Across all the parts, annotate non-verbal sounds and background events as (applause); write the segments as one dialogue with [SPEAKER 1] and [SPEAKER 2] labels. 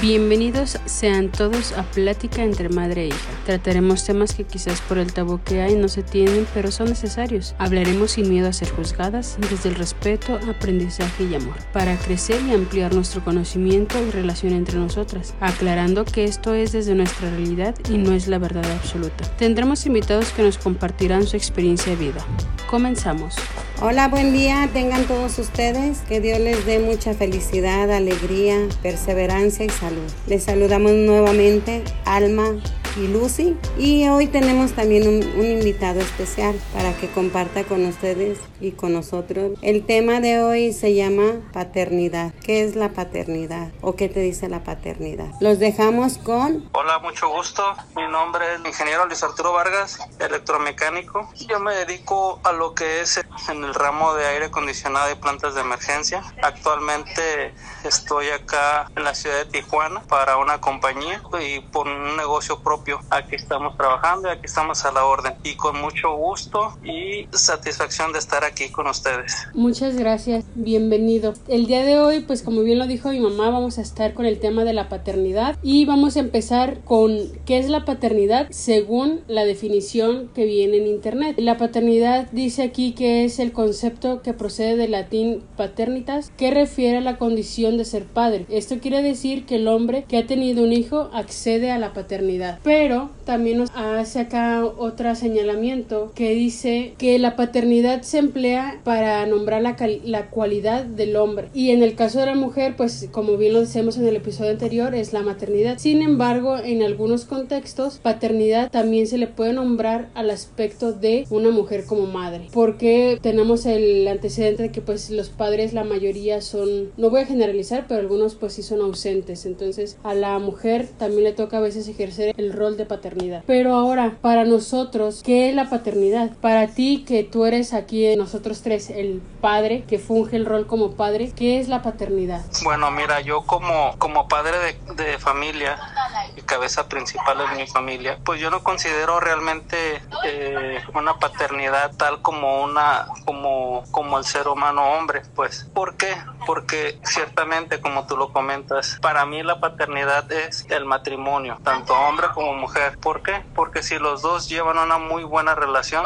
[SPEAKER 1] Bienvenidos sean todos a Plática entre Madre e Hija. Trataremos temas que quizás por el tabú que hay no se tienen, pero son necesarios. Hablaremos sin miedo a ser juzgadas, desde el respeto, aprendizaje y amor, para crecer y ampliar nuestro conocimiento y relación entre nosotras, aclarando que esto es desde nuestra realidad y no es la verdad absoluta. Tendremos invitados que nos compartirán su experiencia de vida. Comenzamos.
[SPEAKER 2] Hola, buen día, tengan todos ustedes. Que Dios les dé mucha felicidad, alegría, perseverancia y salud. Les saludamos nuevamente, Alma y Lucy. Y hoy tenemos también un, un, invitado especial para que comparta con ustedes y con nosotros. El tema de hoy se llama paternidad. ¿Qué es la paternidad? ¿O qué te dice la paternidad? Los dejamos con...
[SPEAKER 3] Hola, mucho gusto. Mi nombre es ingeniero Luis Arturo Vargas, electromecánico. Yo me dedico a lo que es en el ramo de aire acondicionado y plantas de emergencia. Actualmente estoy acá en la ciudad de Tijuana para una compañía y por un negocio propio. Aquí estamos trabajando y aquí estamos a la orden. Y con mucho gusto y satisfacción de estar aquí con ustedes.
[SPEAKER 1] Muchas gracias, bienvenido. El día de hoy, pues como bien lo dijo mi mamá, vamos a estar con el tema de la paternidad y vamos a empezar con qué es la paternidad según la definición que viene en internet. La paternidad dice aquí que es el concepto que procede del latín paternitas, que refiere a la condición de ser padre. Esto quiere decir que el hombre que ha tenido un hijo accede a la paternidad. Pero también nos hace acá otro señalamiento que dice que la paternidad se emplea para nombrar la, la cualidad del hombre. Y en el caso de la mujer, pues como bien lo decíamos en el episodio anterior, es la maternidad. Sin embargo, en algunos contextos, paternidad también se le puede nombrar al aspecto de una mujer como madre. Porque tenemos el antecedente de que pues los padres la mayoría son, no voy a generalizar, pero algunos pues sí son ausentes. Entonces a la mujer también le toca a veces ejercer el rol de paternidad. Pero ahora, para nosotros, ¿qué es la paternidad? Para ti que tú eres aquí, nosotros tres, el padre que funge el rol como padre, ¿qué es la paternidad?
[SPEAKER 3] Bueno, mira, yo como, como padre de, de familia y cabeza principal de mi familia, pues yo no considero realmente eh, una paternidad tal como una como como el ser humano hombre, pues. ¿Por qué? Porque ciertamente como tú lo comentas, para mí la paternidad es el matrimonio, tanto hombre como mujer. ¿Por qué? Porque si los dos llevan una muy buena relación,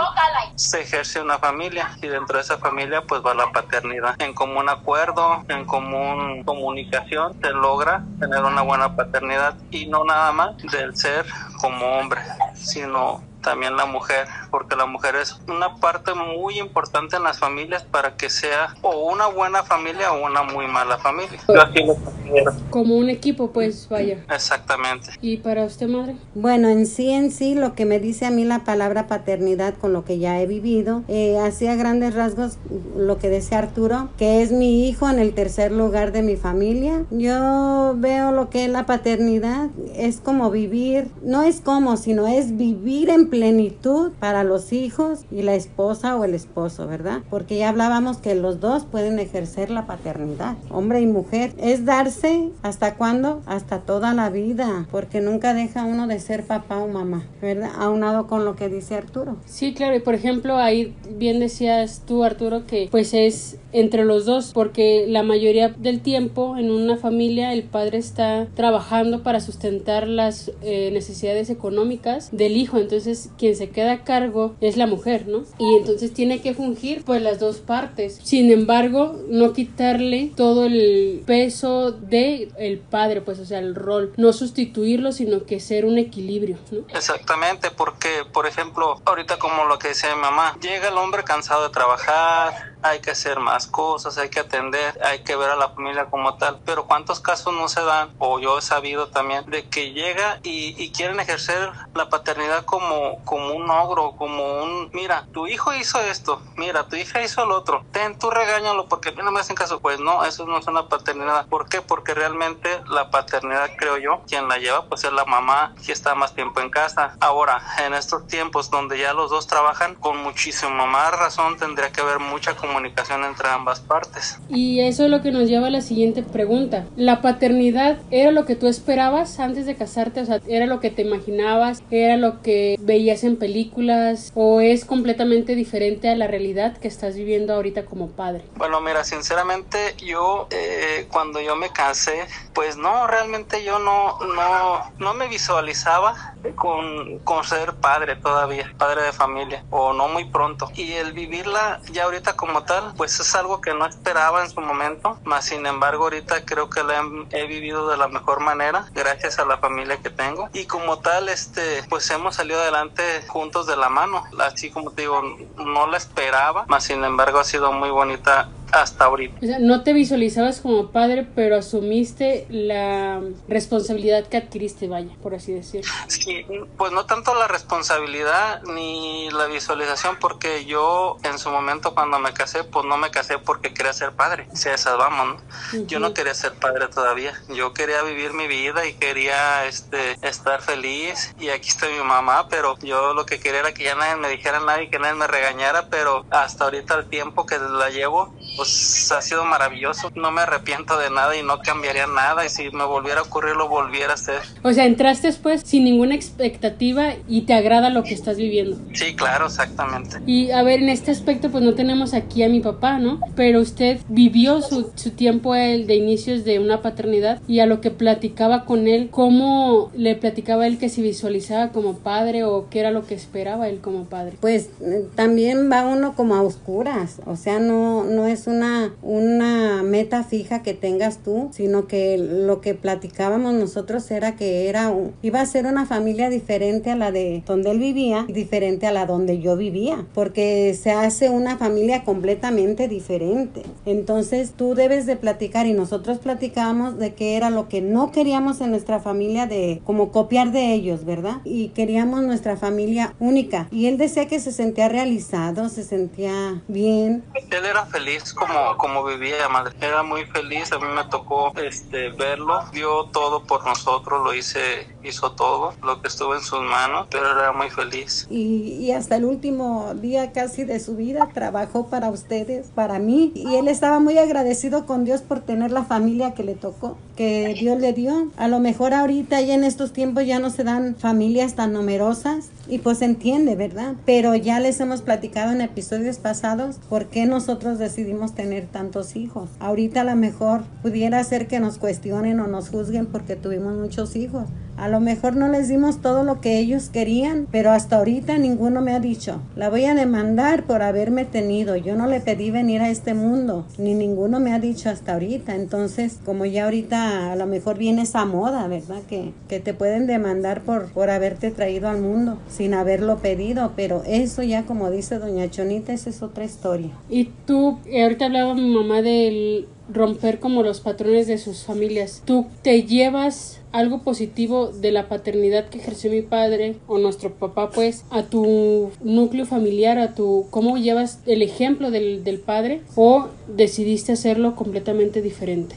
[SPEAKER 3] se ejerce una familia y dentro de esa familia pues va la paternidad. En común acuerdo, en común comunicación se logra tener una buena paternidad y no nada más del ser como hombre, sino también la mujer, porque la mujer es una parte muy importante en las familias para que sea o una buena familia o una muy mala familia. Yo así lo considero.
[SPEAKER 1] Como un equipo, pues vaya.
[SPEAKER 3] Exactamente.
[SPEAKER 1] ¿Y para usted, madre?
[SPEAKER 2] Bueno, en sí, en sí, lo que me dice a mí la palabra paternidad con lo que ya he vivido, eh, hacía grandes rasgos lo que decía Arturo, que es mi hijo en el tercer lugar de mi familia. Yo veo lo que es la paternidad, es como vivir, no es como, sino es vivir en plenitud para los hijos y la esposa o el esposo, ¿verdad? Porque ya hablábamos que los dos pueden ejercer la paternidad, hombre y mujer. Es darse hasta cuándo? Hasta toda la vida, porque nunca deja uno de ser papá o mamá, ¿verdad? Aunado con lo que dice Arturo.
[SPEAKER 1] Sí, claro, y por ejemplo, ahí bien decías tú, Arturo, que pues es entre los dos, porque la mayoría del tiempo en una familia el padre está trabajando para sustentar las eh, necesidades económicas del hijo, entonces quien se queda a cargo es la mujer, ¿no? Y entonces tiene que fungir pues las dos partes. Sin embargo, no quitarle todo el peso de el padre, pues o sea, el rol, no sustituirlo, sino que ser un equilibrio, ¿no?
[SPEAKER 3] Exactamente, porque por ejemplo, ahorita como lo que decía mi mamá, llega el hombre cansado de trabajar, hay que hacer más cosas, hay que atender, hay que ver a la familia como tal. Pero ¿cuántos casos no se dan, o yo he sabido también, de que llega y, y quieren ejercer la paternidad como, como un ogro, como un, mira, tu hijo hizo esto, mira, tu hija hizo lo otro, ten, tú regáñalo porque a mí no me hacen caso. Pues no, eso no es una paternidad. ¿Por qué? Porque realmente la paternidad, creo yo, quien la lleva, pues es la mamá que está más tiempo en casa. Ahora, en estos tiempos donde ya los dos trabajan, con muchísima más razón tendría que haber mucha comunicación comunicación entre ambas partes.
[SPEAKER 1] Y eso es lo que nos lleva a la siguiente pregunta. ¿La paternidad era lo que tú esperabas antes de casarte? O sea, ¿era lo que te imaginabas? ¿Era lo que veías en películas? ¿O es completamente diferente a la realidad que estás viviendo ahorita como padre?
[SPEAKER 3] Bueno, mira, sinceramente yo eh, cuando yo me casé, pues no, realmente yo no, no, no me visualizaba con, ser padre todavía, padre de familia, o no muy pronto. Y el vivirla ya ahorita como tal, pues es algo que no esperaba en su momento, más sin embargo ahorita creo que la he, vivido de la mejor manera, gracias a la familia que tengo. Y como tal, este, pues hemos salido adelante juntos de la mano, así como te digo, no la esperaba, más sin embargo ha sido muy bonita hasta ahorita.
[SPEAKER 1] O sea, no te visualizabas como padre, pero asumiste la responsabilidad que adquiriste, vaya, por así decirlo.
[SPEAKER 3] Sí, pues no tanto la responsabilidad ni la visualización, porque yo en su momento cuando me casé, pues no me casé porque quería ser padre, si esas vamos, ¿no? Yo no quería ser padre todavía, yo quería vivir mi vida y quería este, estar feliz y aquí está mi mamá, pero yo lo que quería era que ya nadie me dijera nada y que nadie me regañara, pero hasta ahorita el tiempo que la llevo, pues ha sido maravilloso. No me arrepiento de nada y no cambiaría nada. Y si me volviera a ocurrir, lo volviera a hacer.
[SPEAKER 1] O sea, entraste después sin ninguna expectativa y te agrada lo que estás viviendo.
[SPEAKER 3] Sí, claro, exactamente.
[SPEAKER 1] Y a ver, en este aspecto, pues no tenemos aquí a mi papá, ¿no? Pero usted vivió su, su tiempo el de inicios de una paternidad y a lo que platicaba con él, ¿cómo le platicaba él que se visualizaba como padre o qué era lo que esperaba él como padre?
[SPEAKER 2] Pues eh, también va uno como a oscuras, o sea, no, no es una, una meta fija que tengas tú, sino que lo que platicábamos nosotros era que era iba a ser una familia diferente a la de donde él vivía diferente a la donde yo vivía, porque se hace una familia completamente diferente. Entonces tú debes de platicar y nosotros platicábamos de qué era lo que no queríamos en nuestra familia de como copiar de ellos, ¿verdad? Y queríamos nuestra familia única. Y él decía que se sentía realizado, se sentía bien.
[SPEAKER 3] Él era feliz como, como vivía madre. Era muy feliz, a mí me tocó este verlo, dio todo por nosotros, lo hice, hizo todo, lo que estuvo en sus manos, pero era muy feliz.
[SPEAKER 2] Y, y hasta el último día casi de su vida trabajó para ustedes, para mí, y él estaba muy agradecido con Dios por tener la familia que le tocó, que Dios le dio. A lo mejor ahorita y en estos tiempos ya no se dan familias tan numerosas y pues entiende, ¿verdad? Pero ya les hemos platicado en episodios pasados por qué nosotros decidimos tener tantos hijos. Ahorita a lo mejor pudiera ser que nos cuestionen o nos juzguen porque tuvimos muchos hijos. A lo mejor no les dimos todo lo que ellos querían, pero hasta ahorita ninguno me ha dicho, la voy a demandar por haberme tenido. Yo no le pedí venir a este mundo, ni ninguno me ha dicho hasta ahorita. Entonces, como ya ahorita a lo mejor viene esa moda, ¿verdad? Que, que te pueden demandar por, por haberte traído al mundo sin haberlo pedido, pero eso ya como dice doña Chonita, esa es otra historia.
[SPEAKER 1] Y tú, eh, ahorita hablaba mi mamá del romper como los patrones de sus familias. ¿Tú te llevas algo positivo de la paternidad que ejerció mi padre o nuestro papá pues a tu núcleo familiar, a tu cómo llevas el ejemplo del, del padre o decidiste hacerlo completamente diferente?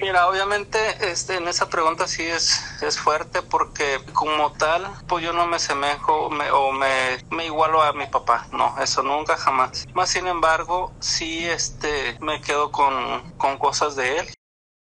[SPEAKER 3] Mira, obviamente este, en esa pregunta sí es, es fuerte porque como tal, pues yo no me semejo me, o me, me igualo a mi papá, no, eso nunca jamás. Más sin embargo, sí este, me quedo con, con cosas de él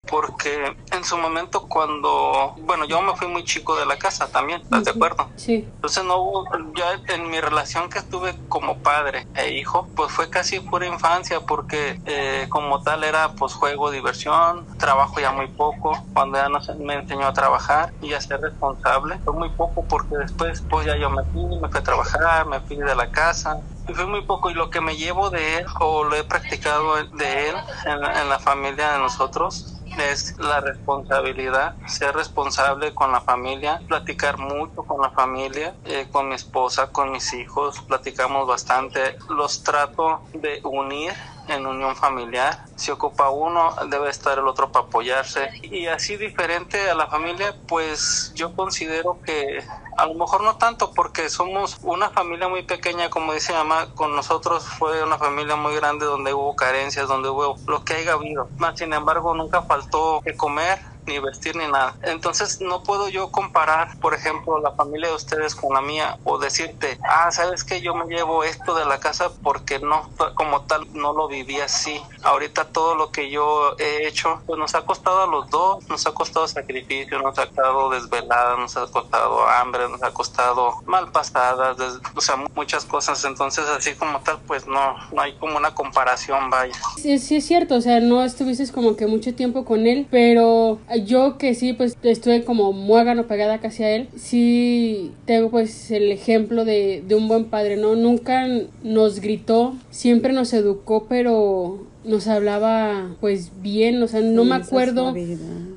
[SPEAKER 3] porque en su momento cuando, bueno, yo me fui muy chico de la casa también, ¿estás de acuerdo?
[SPEAKER 1] Sí.
[SPEAKER 3] Entonces no hubo, ya en mi relación que estuve como padre e hijo, pues fue casi pura infancia porque eh, como tal era pues juego, diversión, trabajo ya muy poco, cuando ya no se me enseñó a trabajar y a ser responsable, fue muy poco porque después pues ya yo me fui, me fui a trabajar, me fui de la casa, y fue muy poco y lo que me llevo de él o lo he practicado de él en, en la familia de nosotros es la responsabilidad, ser responsable con la familia, platicar mucho con la familia, eh, con mi esposa, con mis hijos, platicamos bastante, los trato de unir en unión familiar. Si ocupa uno, debe estar el otro para apoyarse. Y así diferente a la familia, pues yo considero que a lo mejor no tanto porque somos una familia muy pequeña, como dice mamá, con nosotros fue una familia muy grande donde hubo carencias, donde hubo lo que haya habido. Más sin embargo, nunca faltó que comer, ni vestir ni nada. Entonces no puedo yo comparar, por ejemplo, la familia de ustedes con la mía o decirte, ah, sabes que yo me llevo esto de la casa porque no, como tal, no lo viví así. Ahorita todo lo que yo he hecho, pues nos ha costado a los dos, nos ha costado sacrificio, nos ha costado desvelada, nos ha costado hambre, nos ha costado mal pasadas, o sea, muchas cosas. Entonces, así como tal, pues no, no hay como una comparación, vaya.
[SPEAKER 1] Sí, sí es cierto, o sea, no estuviste como que mucho tiempo con él, pero yo que sí, pues estuve como muégano pegada casi a él, sí tengo pues el ejemplo de, de un buen padre, ¿no? Nunca nos gritó, siempre nos educó, pero nos hablaba pues bien, o sea, no me acuerdo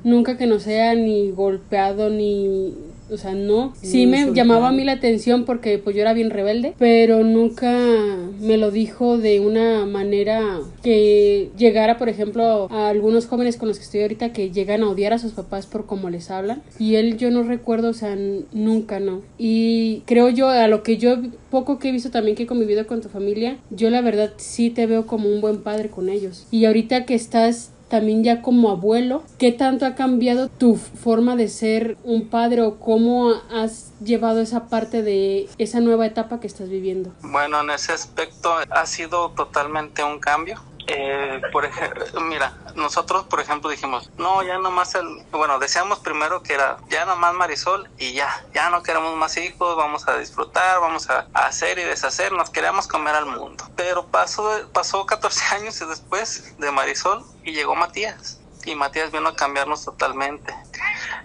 [SPEAKER 1] nunca que nos haya ni golpeado ni o sea, no. Sí me llamaba a mí la atención porque pues yo era bien rebelde, pero nunca me lo dijo de una manera que llegara, por ejemplo, a algunos jóvenes con los que estoy ahorita que llegan a odiar a sus papás por cómo les hablan. Y él yo no recuerdo, o sea, nunca no. Y creo yo, a lo que yo poco que he visto también que he convivido con tu familia, yo la verdad sí te veo como un buen padre con ellos. Y ahorita que estás también ya como abuelo, ¿qué tanto ha cambiado tu forma de ser un padre o cómo has llevado esa parte de esa nueva etapa que estás viviendo?
[SPEAKER 3] Bueno, en ese aspecto ha sido totalmente un cambio. Eh, por ejemplo, mira, nosotros, por ejemplo, dijimos, no, ya nomás el, bueno, decíamos primero que era ya nomás Marisol y ya, ya no queremos más hijos, vamos a disfrutar, vamos a, hacer y deshacer, nos queríamos comer al mundo. Pero pasó, pasó 14 (laughs) años y después de Marisol y llegó Matías. Y Matías vino a cambiarnos totalmente.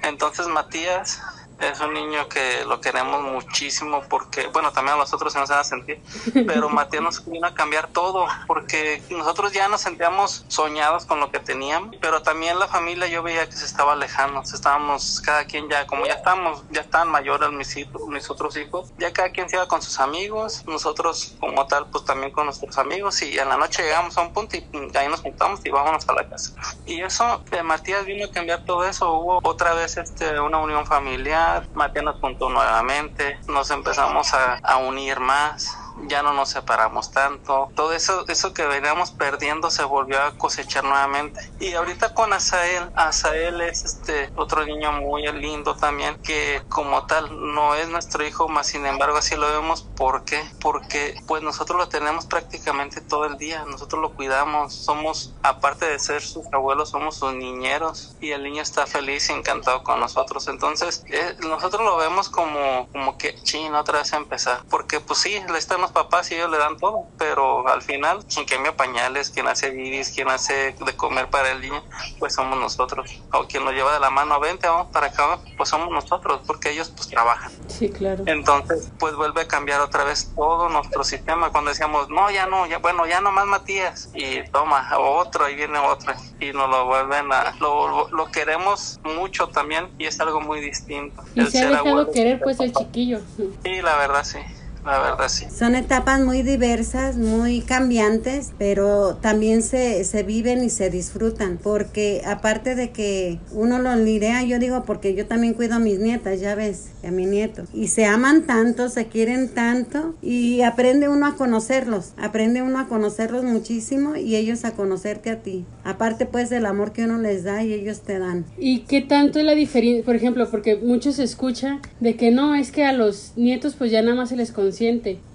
[SPEAKER 3] Entonces Matías es un niño que lo queremos muchísimo porque, bueno, también a nosotros se nos van a sentir, pero (laughs) Matías nos vino a cambiar todo porque nosotros ya nos sentíamos soñados con lo que teníamos, pero también la familia yo veía que se estaba alejando, estábamos cada quien ya, como ya estamos, ya están mayores mis, hijos, mis otros hijos, ya cada quien se iba con sus amigos, nosotros como tal, pues también con nuestros amigos y en la noche llegamos a un punto y ahí nos juntamos y vámonos a la casa. Y eso, de Matías vino a cambiar todo eso, hubo otra vez este, una unión familiar, Matías nos juntó nuevamente, nos empezamos a unir más ya no nos separamos tanto. Todo eso, eso que veníamos perdiendo se volvió a cosechar nuevamente. Y ahorita con Asael, Asael es este otro niño muy lindo también, que como tal no es nuestro hijo, más sin embargo así lo vemos. ¿Por qué? Porque pues nosotros lo tenemos prácticamente todo el día, nosotros lo cuidamos, somos, aparte de ser sus abuelos, somos sus niñeros y el niño está feliz y encantado con nosotros. Entonces, eh, nosotros lo vemos como, como que, ching, otra vez empezar. Porque pues sí, le están los papás y ellos le dan todo, pero al final quien cambia pañales, quien hace bibis, quien hace de comer para el niño, pues somos nosotros. O quien lo lleva de la mano, vente, vamos para acá, pues somos nosotros, porque ellos pues trabajan.
[SPEAKER 1] Sí, claro.
[SPEAKER 3] Entonces, pues vuelve a cambiar otra vez todo nuestro sistema. Cuando decíamos, no, ya no, ya, bueno, ya no más Matías, y toma, otro, ahí viene otro, y nos lo vuelven a, lo, lo queremos mucho también, y es algo muy distinto.
[SPEAKER 1] Y se ha dejado querer pues el chiquillo.
[SPEAKER 3] Sí, la verdad sí la verdad sí.
[SPEAKER 2] Son etapas muy diversas, muy cambiantes, pero también se, se viven y se disfrutan, porque aparte de que uno los lirea, yo digo, porque yo también cuido a mis nietas, ya ves, a mi nieto, y se aman tanto, se quieren tanto, y aprende uno a conocerlos, aprende uno a conocerlos muchísimo y ellos a conocerte a ti. Aparte pues del amor que uno les da y ellos te dan.
[SPEAKER 1] ¿Y qué tanto es la diferencia, por ejemplo, porque muchos escuchan de que no, es que a los nietos pues ya nada más se les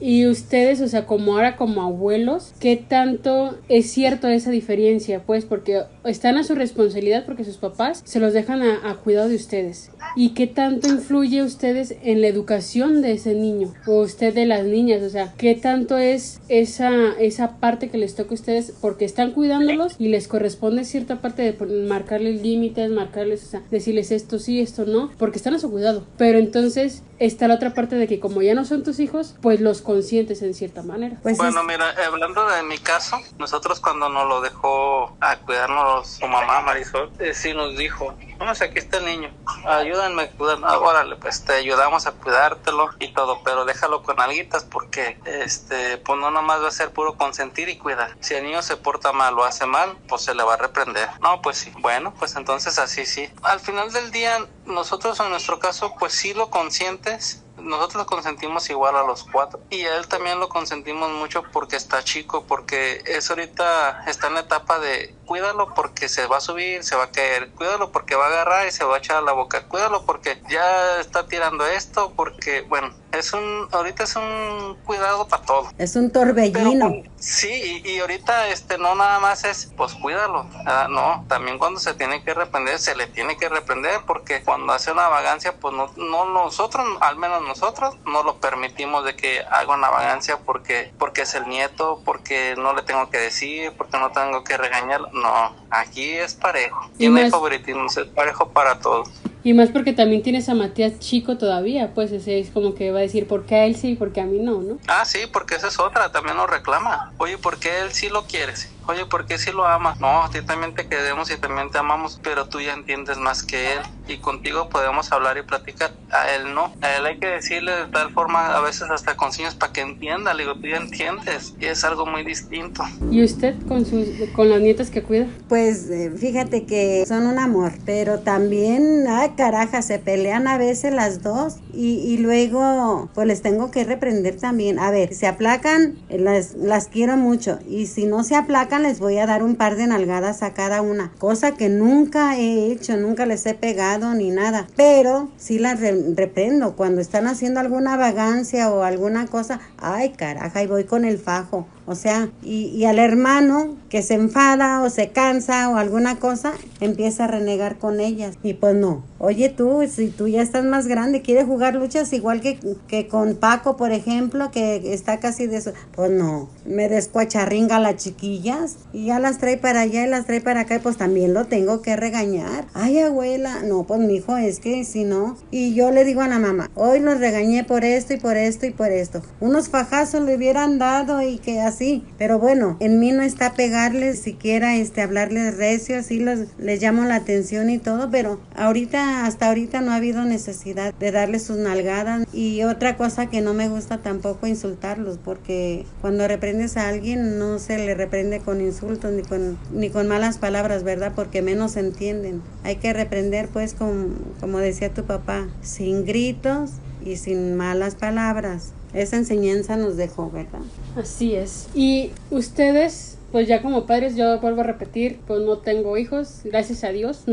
[SPEAKER 1] y ustedes, o sea, como ahora como abuelos, ¿qué tanto es cierto esa diferencia? Pues porque están a su responsabilidad porque sus papás se los dejan a, cuidado de ustedes. ¿Y qué tanto influye ustedes en la educación de ese niño? O usted de las niñas, o sea, ¿qué tanto es esa, esa parte que les toca a ustedes porque están cuidándolos y les corresponde cierta parte de marcarles límites, marcarles, o sea, decirles esto sí, esto no, porque están a su cuidado. Pero entonces está la otra parte de que como ya no son tus hijos, pues los consientes en cierta manera.
[SPEAKER 3] Pues bueno, mira, hablando de mi caso, nosotros cuando nos lo dejó a cuidarnos su mamá Marisol, eh, sí nos dijo, vamos, aquí está el niño, ayúdenme a cuidar, ah, órale, pues te ayudamos a cuidártelo y todo, pero déjalo con alguitas porque, este, pues no nomás va a ser puro consentir y cuidar. Si el niño se porta mal o hace mal, pues se le va a reprender. No, pues sí. Bueno, pues entonces así sí. Al final del día, nosotros en nuestro caso, pues sí lo consientes nosotros lo consentimos igual a los cuatro. Y a él también lo consentimos mucho porque está chico, porque es ahorita está en la etapa de cuídalo porque se va a subir, se va a caer, cuídalo porque va a agarrar y se va a echar a la boca, cuídalo porque ya está tirando esto, porque bueno, es un, ahorita es un cuidado para todo.
[SPEAKER 2] Es un torbellino.
[SPEAKER 3] sí, y, ahorita este no nada más es, pues cuídalo, no, también cuando se tiene que reprender, se le tiene que reprender porque cuando hace una vagancia, pues no, no nosotros, al menos nosotros, no lo permitimos de que haga una vagancia porque, porque es el nieto, porque no le tengo que decir, porque no tengo que regañar, no, aquí es parejo, y no hay favoritismo, es parejo para todos.
[SPEAKER 1] Y más porque también tienes a Matías chico todavía, pues ese es como que va a decir por qué a él sí y por qué a mí no, ¿no?
[SPEAKER 3] Ah, sí, porque esa es otra, también lo reclama. Oye, ¿por qué él sí lo quieres? Oye, ¿por qué si lo amas? No, a ti también te queremos y también te amamos, pero tú ya entiendes más que él y contigo podemos hablar y platicar. A él no. A él hay que decirle de tal forma, a veces hasta con signos para que entienda. Le digo, tú ya entiendes y es algo muy distinto.
[SPEAKER 1] ¿Y usted con, sus, con las nietas que cuida?
[SPEAKER 2] Pues eh, fíjate que son un amor, pero también, ay caraja, se pelean a veces las dos y, y luego pues les tengo que reprender también. A ver, se aplacan, las, las quiero mucho y si no se aplacan, les voy a dar un par de nalgadas a cada una, cosa que nunca he hecho, nunca les he pegado ni nada, pero sí las reprendo cuando están haciendo alguna vagancia o alguna cosa, ay caraja, y voy con el fajo. O sea, y, al hermano que se enfada o se cansa o alguna cosa, empieza a renegar con ellas. Y pues no. Oye tú, si tú ya estás más grande, quieres jugar luchas igual que, que con Paco, por ejemplo, que está casi de eso. Pues no, me descuacharringa a las chiquillas y ya las trae para allá y las trae para acá y pues también lo tengo que regañar. Ay, abuela, no, pues mi hijo, es que si no. Y yo le digo a la mamá, hoy los regañé por esto y por esto y por esto. Unos fajazos le hubieran dado y que así sí, pero bueno, en mí no está pegarles siquiera este hablarles recio, así les llamo la atención y todo, pero ahorita, hasta ahorita no ha habido necesidad de darles sus nalgadas y otra cosa que no me gusta tampoco insultarlos, porque cuando reprendes a alguien no se le reprende con insultos ni con, ni con malas palabras, ¿verdad? Porque menos entienden. Hay que reprender pues como decía tu papá, sin gritos y sin malas palabras esa enseñanza nos dejó, ¿verdad?
[SPEAKER 1] Así es. Y ustedes, pues ya como padres, yo vuelvo a repetir, pues no tengo hijos, gracias a Dios.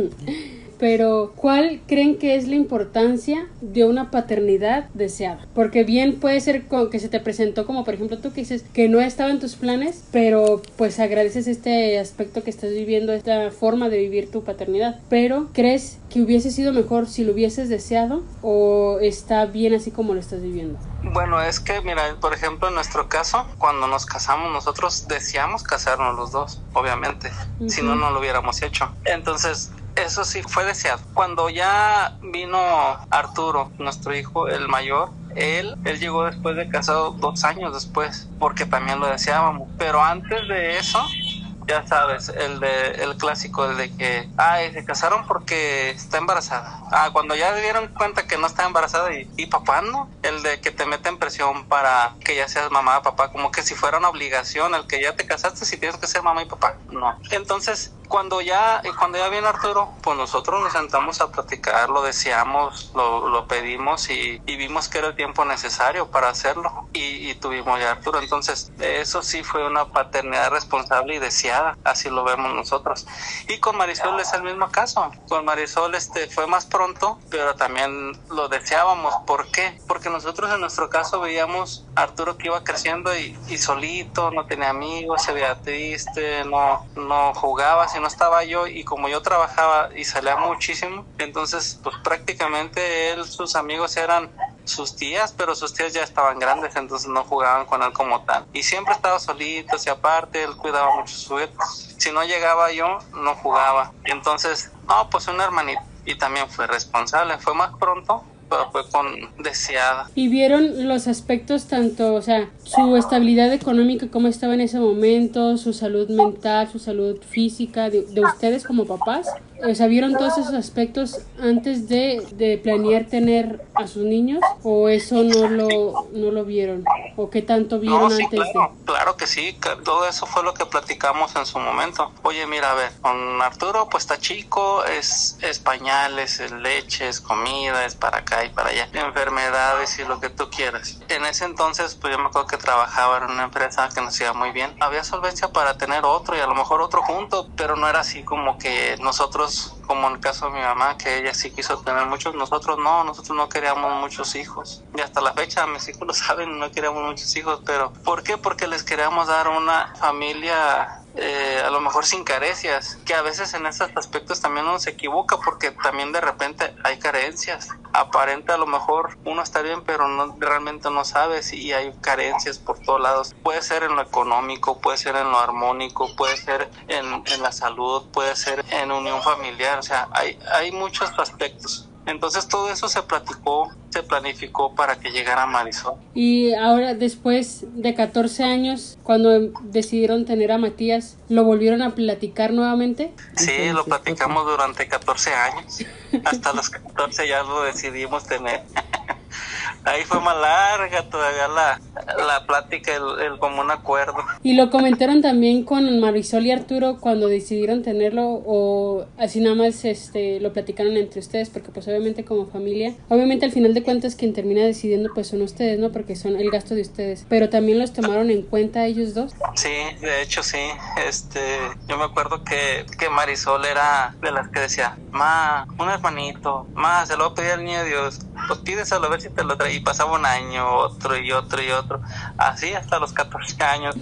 [SPEAKER 1] Pero ¿cuál creen que es la importancia de una paternidad deseada? Porque bien puede ser que se te presentó como por ejemplo tú que dices que no estaba en tus planes, pero pues agradeces este aspecto que estás viviendo, esta forma de vivir tu paternidad, pero ¿crees que hubiese sido mejor si lo hubieses deseado o está bien así como lo estás viviendo?
[SPEAKER 3] Bueno, es que, mira, por ejemplo, en nuestro caso, cuando nos casamos, nosotros deseamos casarnos los dos, obviamente, si no, no lo hubiéramos hecho. Entonces, eso sí fue deseado. Cuando ya vino Arturo, nuestro hijo, el mayor, él, él llegó después de casado dos años después, porque también lo deseábamos. Pero antes de eso, ya sabes, el de el clásico de que, ay, se casaron porque está embarazada. Ah, cuando ya dieron cuenta que no está embarazada y, y papá no, el de que te meten presión para que ya seas mamá, papá, como que si fuera una obligación, el que ya te casaste si tienes que ser mamá y papá. No. Entonces, cuando ya, cuando ya viene Arturo, pues nosotros nos sentamos a platicar, lo deseamos, lo, lo pedimos y, y, vimos que era el tiempo necesario para hacerlo y, y tuvimos ya Arturo. Entonces, eso sí fue una paternidad responsable y deseada, así lo vemos nosotros. Y con Marisol es el mismo caso. Con Marisol este fue más pronto, pero también lo deseábamos. ¿Por qué? Porque nosotros en nuestro caso veíamos a Arturo que iba creciendo y, y solito, no tenía amigos, se veía triste, no, no jugaba, no estaba yo y como yo trabajaba y salía muchísimo, entonces pues prácticamente él, sus amigos eran sus tías, pero sus tías ya estaban grandes, entonces no jugaban con él como tal. Y siempre estaba solito, y aparte él cuidaba mucho su Si no llegaba yo, no jugaba. Entonces, no, pues un hermanito. Y también fue responsable. Fue más pronto, pero fue con deseada.
[SPEAKER 1] ¿Y vieron los aspectos tanto, o sea, su estabilidad económica, cómo estaba en ese momento, su salud mental, su salud física, de, ustedes como papás? o sea, vieron todos esos aspectos antes de, de planear tener a sus niños o eso no lo, no lo vieron o qué tanto vieron
[SPEAKER 3] No, sí,
[SPEAKER 1] antes
[SPEAKER 3] claro,
[SPEAKER 1] de...
[SPEAKER 3] claro que sí, todo eso fue lo que platicamos en su momento. Oye, mira, a ver, con Arturo pues está chico, es, es pañales, es leche, es comida, es para acá y para allá, enfermedades y lo que tú quieras. En ese entonces pues yo me acuerdo que trabajaba en una empresa que nos iba muy bien. Había solvencia para tener otro y a lo mejor otro junto, pero no era así como que nosotros, como en el caso de mi mamá, que ella sí quiso tener muchos, nosotros no, nosotros no queríamos muchos hijos. Y hasta la fecha mis hijos lo (laughs) saben, no queríamos muchos hijos, pero ¿por qué? Porque les queríamos dar una familia eh, a lo mejor sin carecias, que a veces en esos aspectos también uno se equivoca porque también de repente hay carencias. Aparente a lo mejor uno está bien, pero no realmente no sabe si hay carencias por todos lados. Puede ser en lo económico, puede ser en lo armónico, puede ser en, en la salud, puede ser en unión familiar, o sea, hay, hay muchos aspectos. Entonces todo eso se platicó, se planificó para que llegara Marisol.
[SPEAKER 1] Y ahora, después de 14 años, cuando decidieron tener a Matías, ¿lo volvieron a platicar nuevamente?
[SPEAKER 3] Sí, lo platicamos durante 14 años. Hasta los 14 ya lo decidimos tener. (laughs) Ahí fue más larga todavía la, la plática, el, el común acuerdo.
[SPEAKER 1] ¿Y lo comentaron también con Marisol y Arturo cuando decidieron tenerlo o así nada más este, lo platicaron entre ustedes? Porque pues obviamente como familia, obviamente al final de cuentas quien termina decidiendo pues son ustedes, ¿no? Porque son el gasto de ustedes. Pero también los tomaron en cuenta ellos dos.
[SPEAKER 3] Sí, de hecho sí. Este, yo me acuerdo que, que Marisol era de las que decía, ma, un hermanito, ma, se lo voy a pedir al niño de Dios, pues pídeselo a ver si te lo trae. Y pasaba un año, otro y otro y otro. Así hasta los 14 años.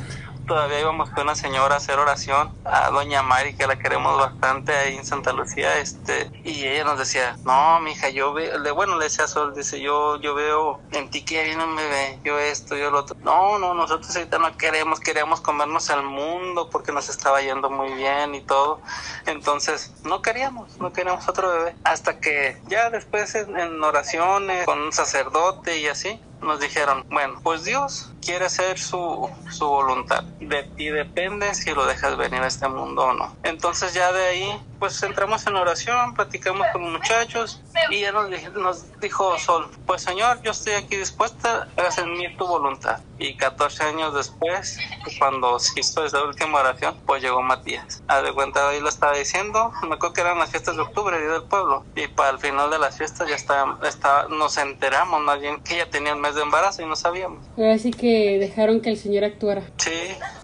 [SPEAKER 3] Todavía íbamos con una señora a hacer oración, a doña Mari, que la queremos bastante ahí en Santa Lucía, este, y ella nos decía, no, mija, yo veo, bueno, le decía Sol, dice, yo, yo veo en ti que ya viene un bebé, yo esto, yo lo otro. No, no, nosotros ahorita no queremos, queríamos comernos al mundo porque nos estaba yendo muy bien y todo. Entonces, no queríamos, no queríamos otro bebé. Hasta que ya después en, en oraciones con un sacerdote y así, nos dijeron, bueno, pues Dios quiere hacer su, su voluntad. De ti depende si lo dejas venir a este mundo o no. Entonces ya de ahí, pues entramos en oración, platicamos con los muchachos y ya nos, nos dijo Sol, pues Señor, yo estoy aquí dispuesta, hagas en mí tu voluntad. Y 14 años después, pues, cuando se hizo esa última oración, pues llegó Matías. A de cuenta, ahí lo estaba diciendo, me acuerdo que eran las fiestas de octubre, Día del Pueblo. Y para el final de las fiestas ya está, está, nos enteramos más bien que ella tenía un mes de embarazo y no sabíamos.
[SPEAKER 1] Ahora sí que dejaron que el señor actuara.
[SPEAKER 3] Sí,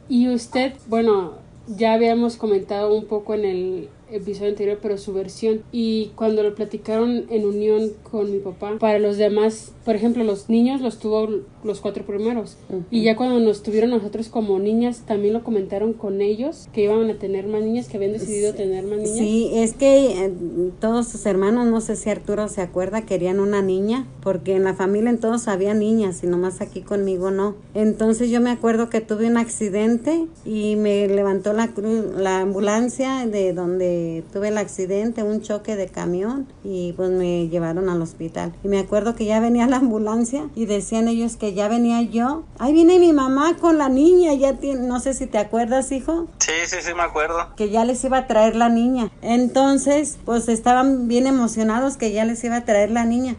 [SPEAKER 1] Y usted, bueno, ya habíamos comentado un poco en el episodio anterior, pero su versión. Y cuando lo platicaron en unión con mi papá, para los demás, por ejemplo, los niños los tuvo los cuatro primeros. Y ya cuando nos tuvieron nosotros como niñas, también lo comentaron con ellos, que iban a tener más niñas, que habían decidido tener más niñas.
[SPEAKER 2] Sí, es que eh, todos sus hermanos, no sé si Arturo se acuerda, querían una niña, porque en la familia en todos había niñas y nomás aquí conmigo no. Entonces yo me acuerdo que tuve un accidente y me levantó la, la ambulancia de donde tuve el accidente, un choque de camión y pues me llevaron al hospital. Y me acuerdo que ya venía la ambulancia y decían ellos que ya venía yo. Ahí viene mi mamá con la niña, ya tiene, no sé si te acuerdas, hijo
[SPEAKER 3] sí, sí, sí, me acuerdo.
[SPEAKER 2] que ya les iba a traer la niña. Entonces, pues estaban bien emocionados que ya les iba a traer la niña.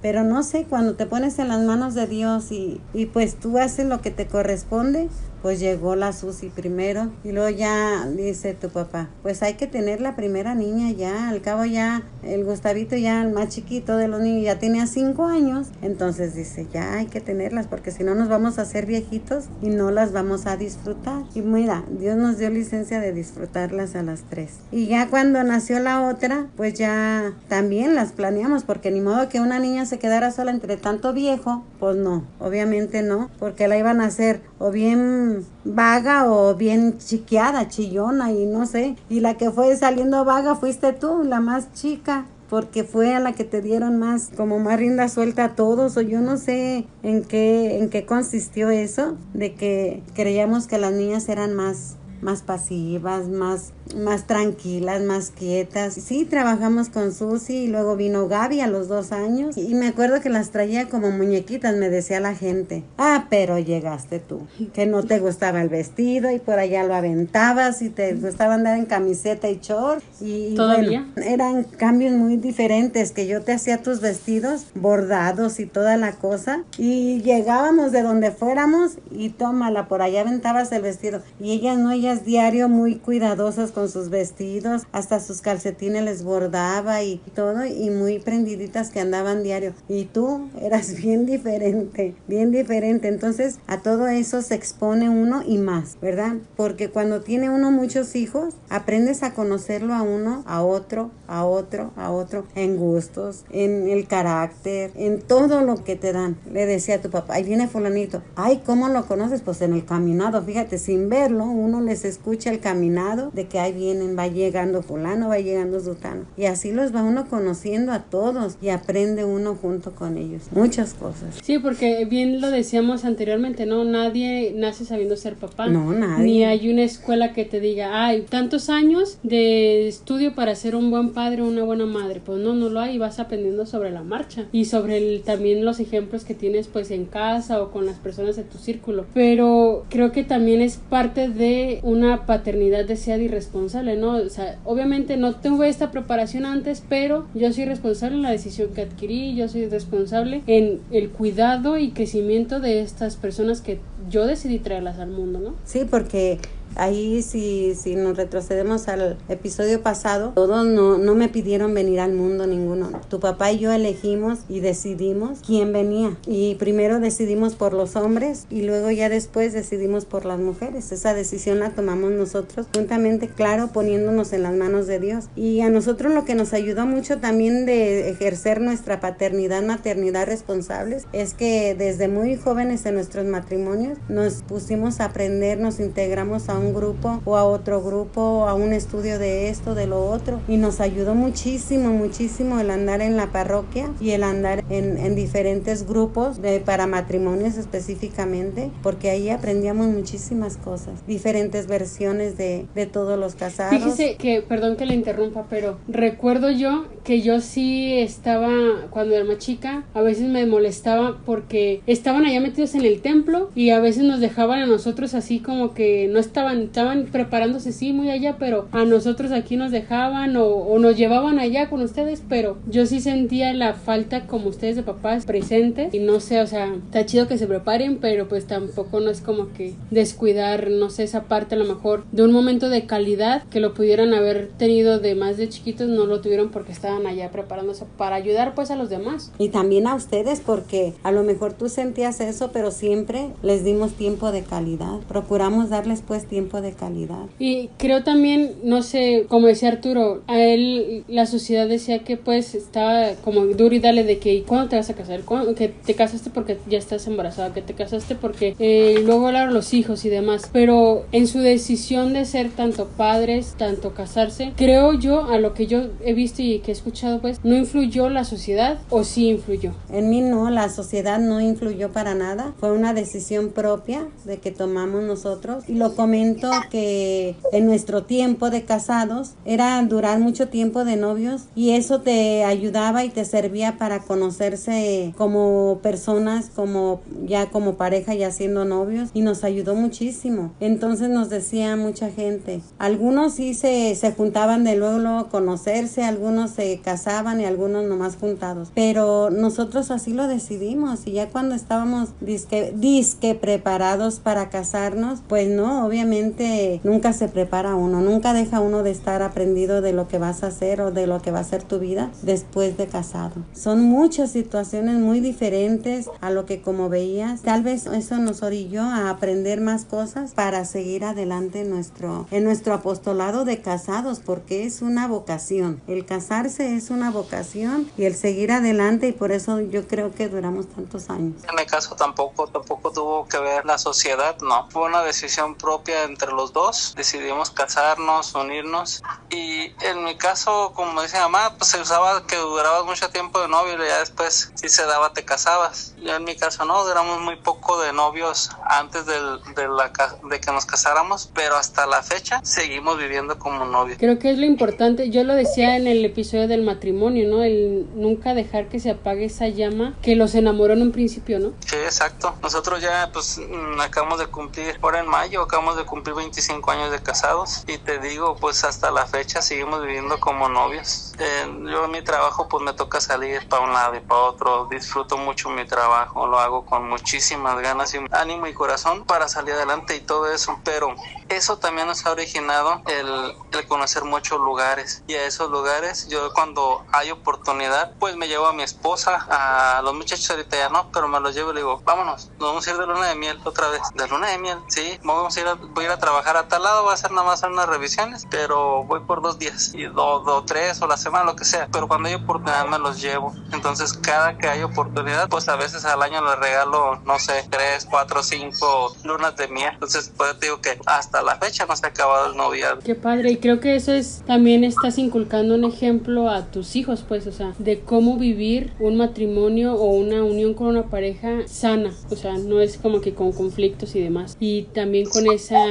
[SPEAKER 2] Pero no sé, cuando te pones en las manos de Dios y, y pues tú haces lo que te corresponde, pues llegó la Susi primero y luego ya dice tu papá, pues hay que tener la primera niña ya, al cabo ya el Gustavito ya el más chiquito de los niños ya tenía cinco años, entonces dice ya hay que tenerlas porque si no nos vamos a hacer viejitos y no las vamos a disfrutar. Y mira, Dios nos dio licencia de disfrutarlas a las tres. Y ya cuando nació la otra, pues ya también las planeamos porque ni modo que una niña se quedara sola entre tanto viejo, pues no, obviamente no, porque la iban a hacer o bien vaga o bien chiqueada, chillona y no sé. Y la que fue saliendo vaga fuiste tú, la más chica porque fue a la que te dieron más como más rienda suelta a todos o yo no sé en qué en qué consistió eso de que creíamos que las niñas eran más más pasivas, más más tranquilas, más quietas. Sí, trabajamos con Susi y luego vino Gaby a los dos años y me acuerdo que las traía como muñequitas, me decía la gente. Ah, pero llegaste tú, que no te gustaba el vestido y por allá lo aventabas y te gustaba andar en camiseta y short. Y
[SPEAKER 1] ¿Todavía?
[SPEAKER 2] eran cambios muy diferentes, que yo te hacía tus vestidos bordados y toda la cosa y llegábamos de donde fuéramos y tómala, por allá aventabas el vestido. Y ellas no, ellas diario muy cuidadosas con sus vestidos, hasta sus calcetines les bordaba y todo, y muy prendiditas que andaban diario. Y tú eras (laughs) bien diferente, bien diferente. Entonces a todo eso se expone uno y más, ¿verdad? Porque cuando tiene uno muchos hijos, aprendes a conocerlo a uno, a otro, a otro, a otro, en gustos, en el carácter, en todo lo que te dan. Le decía a tu papá, ahí viene fulanito, ay, ¿cómo lo conoces? Pues en el caminado, fíjate, sin verlo, uno les escucha el caminado de que ahí vienen, va llegando fulano, va llegando sutano. Y así los va uno conociendo a todos y aprende uno junto con ellos. Muchas cosas.
[SPEAKER 1] Sí, porque bien lo decíamos anteriormente, ¿no? Nadie nace sabiendo ser papá.
[SPEAKER 2] No, nadie.
[SPEAKER 1] Ni hay una escuela que te diga, hay tantos años de estudio para ser un buen padre o una buena madre. Pues no, no lo hay, vas aprendiendo sobre la marcha y sobre el, también los ejemplos que tienes pues en casa o con las personas de tu círculo. Pero creo que también es parte de una paternidad deseada y responsable, ¿no? O sea, obviamente no tuve esta preparación antes, pero yo soy responsable en la decisión que adquirí, yo soy responsable en el cuidado y crecimiento de estas personas que yo decidí traerlas al mundo, ¿no?
[SPEAKER 2] Sí, porque Ahí si, si nos retrocedemos al episodio pasado, todos no, no me pidieron venir al mundo ninguno. Tu papá y yo elegimos y decidimos quién venía. Y primero decidimos por los hombres y luego ya después decidimos por las mujeres. Esa decisión la tomamos nosotros juntamente, claro, poniéndonos en las manos de Dios. Y a nosotros lo que nos ayudó mucho también de ejercer nuestra paternidad, maternidad responsables, es que desde muy jóvenes en nuestros matrimonios nos pusimos a aprender, nos integramos a un grupo o a otro grupo, a un estudio de esto, de lo otro. Y nos ayudó muchísimo, muchísimo el andar en la parroquia y el andar en, en diferentes grupos de, para matrimonios específicamente, porque ahí aprendíamos muchísimas cosas, diferentes versiones de, de todos los casados.
[SPEAKER 1] Fíjese que, perdón que le interrumpa, pero recuerdo yo que yo sí estaba, cuando era más chica, a veces me molestaba porque estaban allá metidos en el templo y a veces nos dejaban a nosotros así como que no estaban, estaban preparándose sí muy allá, pero a nosotros aquí nos dejaban o, nos llevaban allá con ustedes, pero yo sí sentía la falta como ustedes de papás presentes y no sé, o sea, está chido que se preparen, pero pues tampoco no es como que descuidar, no sé, esa parte a lo mejor de un momento de calidad que lo pudieran haber tenido de más de chiquitos, no lo tuvieron porque estaban allá preparándose para ayudar pues a los demás.
[SPEAKER 2] Y también a ustedes porque a lo mejor tú sentías eso, pero siempre les dimos tiempo de calidad. Procuramos darles pues tiempo de calidad.
[SPEAKER 1] Y creo también, no sé, como decía Arturo, a él la sociedad decía que pues estaba como duro y dale de que ¿cuándo te vas a casar? Que te casaste porque ya estás embarazada, que te casaste porque eh, luego hablaron los hijos y demás. Pero en su decisión de ser tanto padres, tanto casarse, creo yo, a lo que yo he visto y que he escuchado pues, no influyó la sociedad o sí influyó.
[SPEAKER 2] En mí no, la sociedad no influyó para nada. Fue una decisión propia de que tomamos nosotros. Y lo comento que en nuestro tiempo de casados era durar mucho tiempo de novios y eso te ayudaba y te servía para conocerse como personas, como ya como pareja, ya siendo novios y nos ayudó muchísimo. Entonces nos decía mucha gente, algunos sí se, se juntaban de luego, luego conocerse, algunos se casaban y algunos nomás juntados, pero nosotros así lo decidimos y ya cuando estábamos disque, disque preparados para casarnos, pues no, obviamente nunca se prepara uno, nunca deja uno de estar aprendido de lo que vas a hacer o de lo que va a ser tu vida después de casado. Son muchas situaciones muy diferentes a lo que como veías, tal vez eso nos orilló a aprender más cosas para seguir adelante en nuestro, en nuestro apostolado de casados, porque es una vocación. El casarse es una vocación y el seguir adelante y por eso yo creo que duramos tantos años.
[SPEAKER 3] En mi caso tampoco, tampoco tuvo que ver la sociedad, no. Fue una decisión propia entre los dos, decidimos casarnos, unirnos y en mi caso, como dice mamá, pues se usaba que durabas mucho tiempo de novio y ya después si se daba te casabas. Yo en mi caso no, duramos muy poco de novios antes del, de, la, de que nos casáramos, pero hasta la fecha seguimos viviendo como novios.
[SPEAKER 1] Creo que es lo importante, yo lo decía en el episodio del matrimonio, ¿no? El nunca dejar que se apague esa llama que los enamoró en un principio, ¿no?
[SPEAKER 3] Sí, exacto. Nosotros ya pues mm, acabamos de cumplir, ahora en mayo acabamos de cumplir 25 años de casados. Y te digo, pues hasta la fecha seguimos viviendo como novios. yo en mi trabajo pues me toca salir para un lado y para otro, disfruto mucho mi trabajo, lo hago con muchísimas ganas y ánimo y corazón para salir adelante y todo eso, pero eso también nos ha originado el, el conocer muchos lugares. Y a esos lugares yo cuando hay oportunidad pues me llevo a mi esposa, a los muchachos ahorita ya no, pero me los llevo y le digo, vámonos, nos vamos a ir de luna de miel otra vez, de luna de miel, sí, vamos a ir a, voy a ir a trabajar a tal lado, voy a hacer nada más unas revisiones, pero voy por dos días y dos, dos, tres o la semana, lo que sea, pero cuando hay oportunidad me los llevo, entonces cada que hay oportunidad pues a veces al año les regalo, no sé, tres, cuatro, cinco lunas de miel, entonces pues te digo que hasta la fecha no se ha acabado el noviazgo.
[SPEAKER 1] Qué padre, y creo que eso es, también estás inculcando un ejemplo a tus hijos, pues, o sea, de cómo vivir un matrimonio o una unión con una pareja sana, o sea, no es como que con conflictos y demás, y también con esa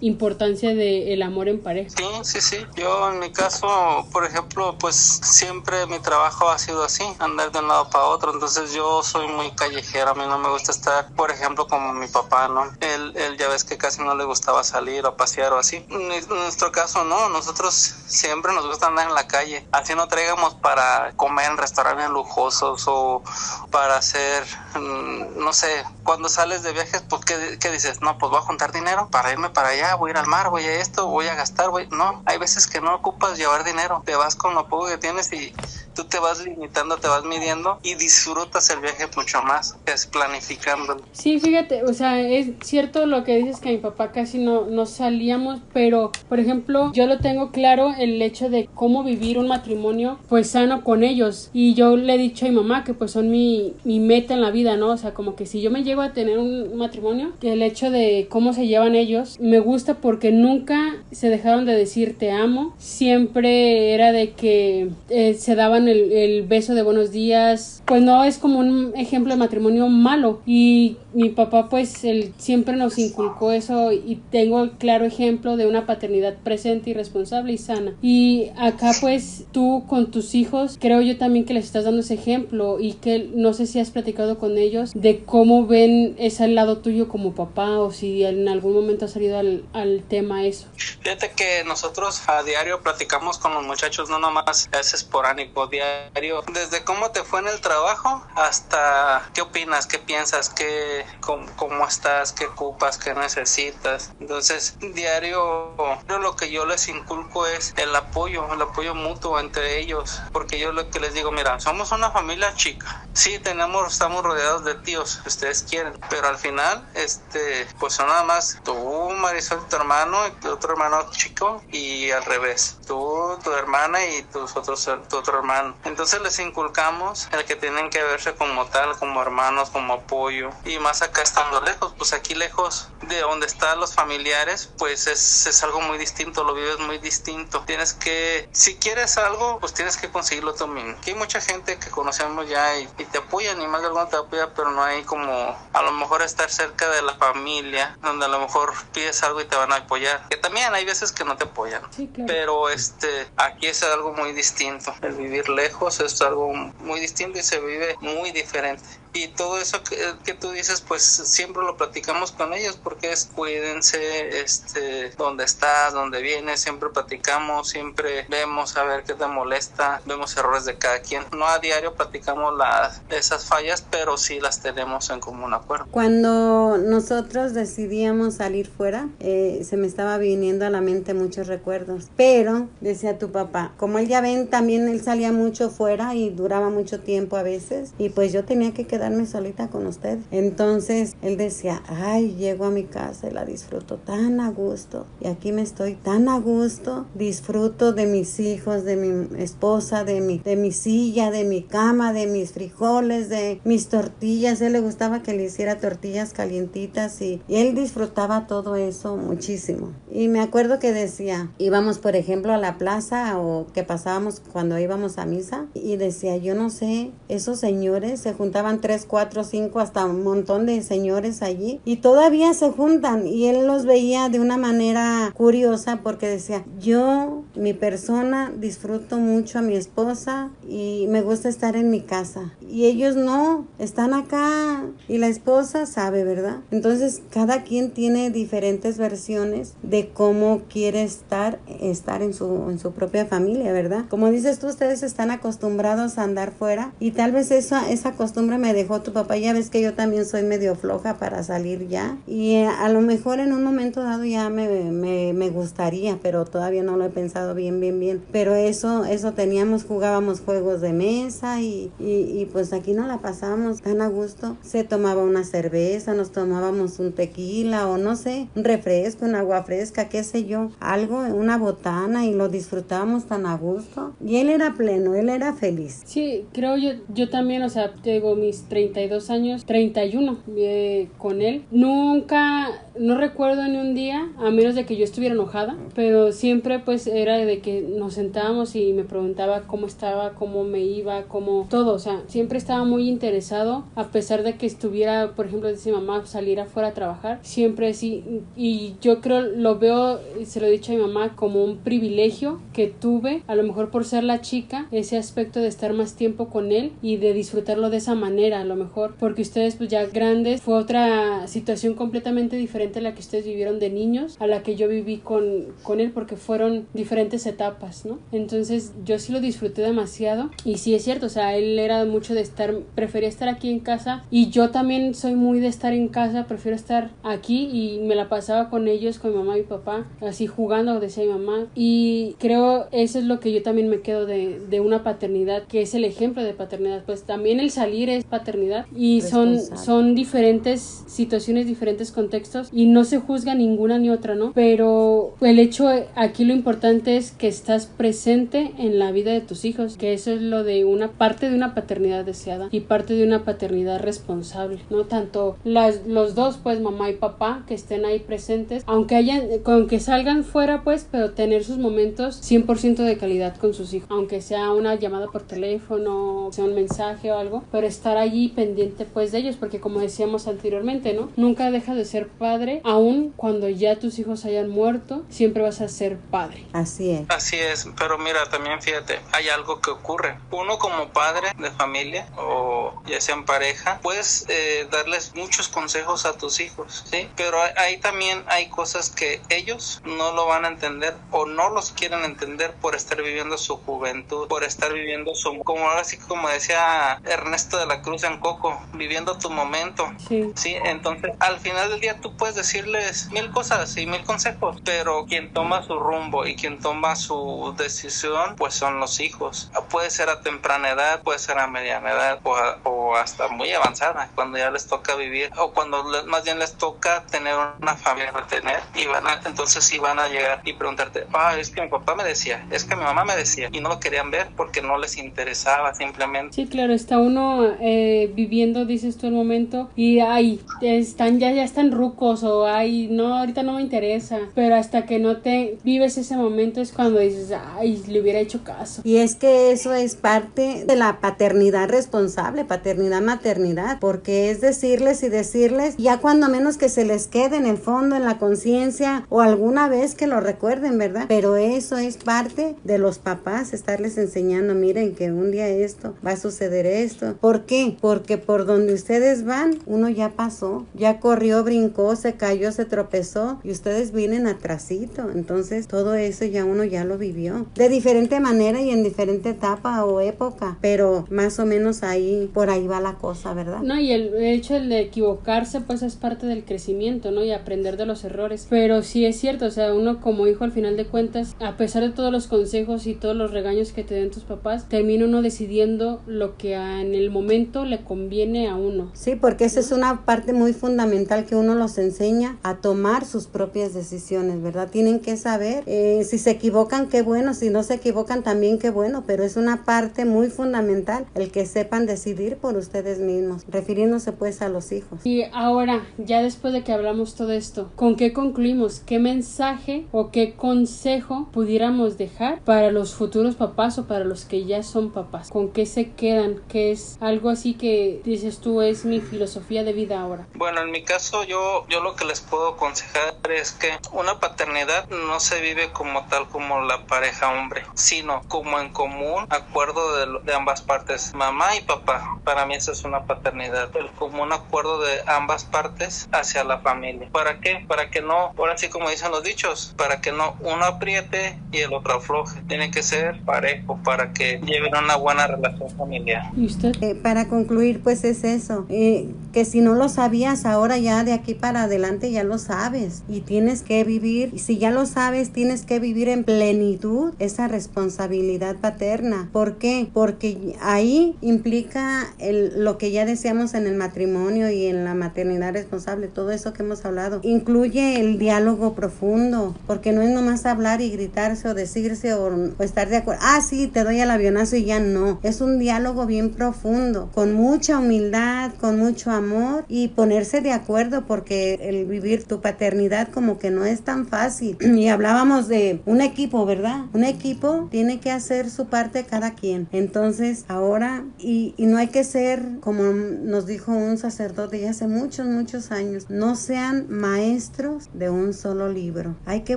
[SPEAKER 1] importancia del el amor en pareja.
[SPEAKER 3] Sí, sí, sí, yo en mi caso, por ejemplo, pues siempre mi trabajo ha sido así, andar de un lado para otro, entonces yo soy muy callejero, a mí no me gusta estar, por ejemplo, como mi papá, ¿no? Él, él ya ves que casi no le gustaba salir o pasear o así. En nuestro caso no, nosotros siempre nos gusta andar en la calle, así no traigamos para comer en restaurantes lujosos o para hacer, mm, no sé, cuando sales de viajes, pues ¿qué, dices? No, pues voy a juntar dinero para irme para allá, voy a ir al mar, voy a esto, voy a gastar, voy... No, hay veces que no ocupas llevar dinero, te vas con lo poco que tienes y tú te vas limitando, te vas midiendo y disfrutas el viaje mucho más, es planificando.
[SPEAKER 1] Sí, fíjate, o sea, es cierto lo que dices que mi papá casi no, no salíamos, pero por ejemplo, yo lo tengo claro el hecho de cómo vivir un matrimonio pues sano con ellos y yo le he dicho a mi mamá que pues son mi, mi meta en la vida, ¿no? O sea, como que si yo me llego a tener un matrimonio, que el hecho de cómo se llevan ellos me gusta porque nunca se dejaron de decir te amo, siempre era de que eh, se daban el, beso de buenos días, pues no es como un ejemplo de matrimonio malo. Y mi papá pues él siempre nos inculcó eso y tengo el claro ejemplo de una paternidad presente y responsable y sana. Y acá pues tú con tus hijos creo yo también que les estás dando ese ejemplo y que no sé si has platicado con ellos de cómo ven ese lado tuyo como papá o si en algún momento ha salido al, al tema eso.
[SPEAKER 3] Fíjate que nosotros a diario platicamos con los muchachos, no nomás es esporánico, diario, desde cómo te fue en el trabajo hasta qué opinas, qué piensas, qué, cómo, estás, qué ocupas, qué necesitas. Entonces, diario, lo que yo les inculco es el apoyo, el apoyo mutuo entre ellos, porque yo lo que les digo, mira, somos una familia chica, sí tenemos, estamos rodeados de tíos, ustedes quieren, pero al final, este, pues son nada más tú, Marisol, tu hermano, y tu otro hermano chico, y al revés, tú, tu hermana y tus otros, tu otro hermano entonces les inculcamos el que tienen que verse como tal, como hermanos, como apoyo. Y más acá estando lejos, pues aquí lejos de donde están los familiares, pues es, es algo muy distinto, lo vives muy distinto. Tienes que, si quieres algo, pues tienes que conseguirlo tú mismo. Aquí hay mucha gente que conocemos ya y, te apoyan, y más de alguno te apoya, pero no hay como a lo mejor estar cerca de la familia, donde a lo mejor pides algo y te van a apoyar. Que también hay veces que no te apoyan. Pero este, aquí es algo muy distinto, el vivir lejos es algo muy distinto y se vive muy diferente y todo eso que, tú dices pues siempre lo platicamos con ellos porque es cuídense este dónde estás dónde vienes siempre platicamos siempre vemos a ver qué te molesta vemos errores de cada quien no a diario platicamos las esas fallas pero sí las tenemos en común acuerdo
[SPEAKER 2] cuando nosotros decidíamos salir fuera eh, se me estaba viniendo a la mente muchos recuerdos. Pero, decía tu papá, como él ya ven, también él salía mucho fuera y duraba mucho tiempo a veces. Y pues yo tenía que quedarme solita con usted. Entonces, él decía, ay, llego a mi casa y la disfruto tan a gusto. Y aquí me estoy tan a gusto. Disfruto de mis hijos, de mi esposa, de mi, de mi silla, de mi cama, de mis frijoles, de mis tortillas. A él le gustaba que le hiciera tortillas calientitas y, y él disfrutaba todo eso muchísimo. Y me acuerdo que decía, íbamos por ejemplo a la plaza o que pasábamos cuando íbamos a misa y decía, yo no sé, esos señores se juntaban tres, cuatro, cinco, hasta un montón de señores allí y todavía se juntan y él los veía de una manera curiosa porque decía, yo, mi persona, disfruto mucho a mi esposa y me gusta estar en mi casa y ellos no, están acá y la esposa sabe, ¿verdad? Entonces cada quien tiene diferentes versiones de cómo quiere estar, estar en su, en su propia familia, ¿verdad? Como dices tú, ustedes están acostumbrados a andar fuera y tal vez esa, esa costumbre me dejó tu papá. Ya ves que yo también soy medio floja para salir ya y eh, a lo mejor en un momento dado ya me, me, me gustaría, pero todavía no lo he pensado bien, bien, bien. Pero eso, eso teníamos, jugábamos juegos de mesa y, y, y pues aquí no la pasábamos tan a gusto. Se tomaba una cerveza, nos tomábamos un tequila o no sé, un refresco, un agua fresca, qué sé yo, algo, una botana y lo disfrutábamos tan a gusto. Y él era pleno, él era feliz.
[SPEAKER 1] Sí, creo yo, yo también, o sea, tengo mis 32 años, 31 eh, con él. Nunca, no recuerdo ni un día, a menos de que yo estuviera enojada, pero siempre pues era de que nos sentábamos y me preguntaba cómo estaba, cómo me iba, cómo todo, o sea, siempre estaba muy interesado, a pesar de que estuviera, por ejemplo, dice mamá, salir afuera a trabajar, siempre sí, y yo creo, lo veo, se lo he dicho a mi mamá, como un privilegio que tuve, a lo mejor por ser la chica, ese aspecto de estar más tiempo con él y de disfrutarlo de esa manera, a lo mejor, porque ustedes pues ya grandes, fue otra situación completamente diferente a la que ustedes vivieron de niños, a la que yo viví con, con él, porque fueron diferentes etapas, ¿no? Entonces yo sí lo disfruté demasiado y sí es cierto, o sea, él era mucho de estar, prefería estar aquí en casa y yo también soy muy de estar en casa, prefiero estar aquí y me la pasaba con ellos, con mi mamá y mi papá, así jugando, decía mi mamá. Y creo eso es lo que yo también me quedo de, de una paternidad, que es el ejemplo de paternidad. Pues también el salir es paternidad y son, son diferentes situaciones, diferentes contextos y no se juzga ninguna ni otra, ¿no? Pero el hecho aquí lo importante es que estás presente en la vida de tus hijos, que eso es lo de una parte de una paternidad deseada y parte de una paternidad responsable, ¿no? Tanto las, los dos, pues mamá y papá, que estén ahí presentes, aunque hayan, con que salgan fuera, pues, pero tener sus momentos 100% de calidad con sus hijos, aunque sea una llamada por teléfono, sea un mensaje o algo, pero estar allí pendiente, pues, de ellos, porque como decíamos anteriormente, ¿no? Nunca deja de ser padre, aun cuando ya tus hijos hayan muerto, siempre vas a ser padre.
[SPEAKER 2] Así es.
[SPEAKER 3] Así es, pero mira, también fíjate, hay algo que ocurre. Uno como padre de familia o ya sea en pareja, puedes eh, darles muchos consejos a tus hijos, ¿sí? Pero ahí también hay cosas que ellos no lo van a entender o no los quieren entender por estar viviendo su juventud, por estar viviendo su, como así como decía Ernesto de la Cruz en Coco, viviendo tu momento,
[SPEAKER 1] Sí.
[SPEAKER 3] ¿sí? Entonces, al final del día tú puedes decirles mil cosas y mil consejos, pero quien toma su rumbo y quien toma su decisión, pues son los hijos. Puede ser a temprana edad, puede ser a mediana edad o, a- o hasta muy avanzada, cuando ya les toca vivir o cuando más bien les toca tener una familia retener y van a, entonces sí van a llegar y preguntarte, ah, es que mi papá me decía, es que mi mamá me decía y no lo querían ver porque no les interesaba simplemente.
[SPEAKER 1] Sí, claro, está uno eh, viviendo, dices tú, el momento y ay, están ya, ya están rucos o ay, no, ahorita no me interesa, pero hasta que no te vives ese momento es cuando dices, ay, le hubiera hecho caso.
[SPEAKER 2] Y es que eso es parte de la paternidad responsable, paternidad, maternidad, porque es decirles y decirles, ya cuando menos que se les quede en el fondo, en la conciencia, o alguna vez que lo recuerden, ¿verdad? Pero eso es parte de los papás, estarles enseñando, miren que un día esto va a suceder esto. ¿Por qué? Porque por donde ustedes van, uno ya pasó, ya corrió, brincó, se se cayó, se tropezó y ustedes vienen atrasito. Entonces todo eso ya uno ya lo vivió. De diferente manera y en diferente etapa o época, pero más o menos ahí, por ahí va la cosa, ¿verdad?
[SPEAKER 1] No, y el hecho de equivocarse pues es parte del crecimiento, ¿no? Y aprender de los errores. Pero sí es cierto, o sea, uno como hijo al final de cuentas, a pesar de todos los consejos y todos los regaños que te den tus papás, termina uno decidiendo lo que en el momento le conviene a uno.
[SPEAKER 2] Sí, porque esa es una parte muy fundamental que uno los enseña a tomar sus propias decisiones, ¿verdad? Tienen que saber eh, si se equivocan, qué bueno, si no se equivocan también, qué bueno, pero es una parte muy fundamental el que sepan decidir por ustedes mismos, refiriéndose pues a los hijos.
[SPEAKER 1] Y ahora, ya después de que hablamos todo esto, ¿con qué concluimos? ¿Qué mensaje o qué consejo pudiéramos dejar para los futuros papás o para los que ya son papás? ¿Con qué se quedan? ¿Qué es algo así que dices tú es mi filosofía de vida ahora?
[SPEAKER 3] Bueno, en mi caso yo, yo lo que les puedo aconsejar es que una paternidad no se vive como tal como la pareja hombre, sino como en común acuerdo de, de ambas partes, mamá y papá. Para mí eso es una paternidad, el común acuerdo de ambas partes hacia la familia. ¿Para qué? Para que no, ahora sí como dicen los dichos, para que no uno apriete y el otro afloje. Tiene que ser parejo para que lleven una buena relación familiar.
[SPEAKER 1] ¿Y usted?
[SPEAKER 2] Eh, para concluir, pues es eso, eh, que si no lo sabías ahora ya de aquí para adelante ya lo sabes y tienes que vivir, y si ya lo sabes, tienes que vivir en plenitud esa responsabilidad paterna. ¿Por qué? Porque ahí implica el, lo que ya decíamos en el matrimonio y en la maternidad responsable, todo eso que hemos hablado. Incluye el diálogo profundo, porque no es nomás hablar y gritarse o decirse o, o estar de acuerdo. Ah, sí, te doy el avionazo y ya no. Es un diálogo bien profundo, con mucha humildad, con mucho amor y ponerse de acuerdo porque el vivir tu paternidad como que no es tan fácil. (clears throat) Y hablábamos de un equipo, ¿verdad? Un equipo tiene que hacer su parte cada quien. Entonces, ahora, y, y no hay que ser, como nos dijo un sacerdote ya hace muchos, muchos años, no sean maestros de un solo libro. Hay que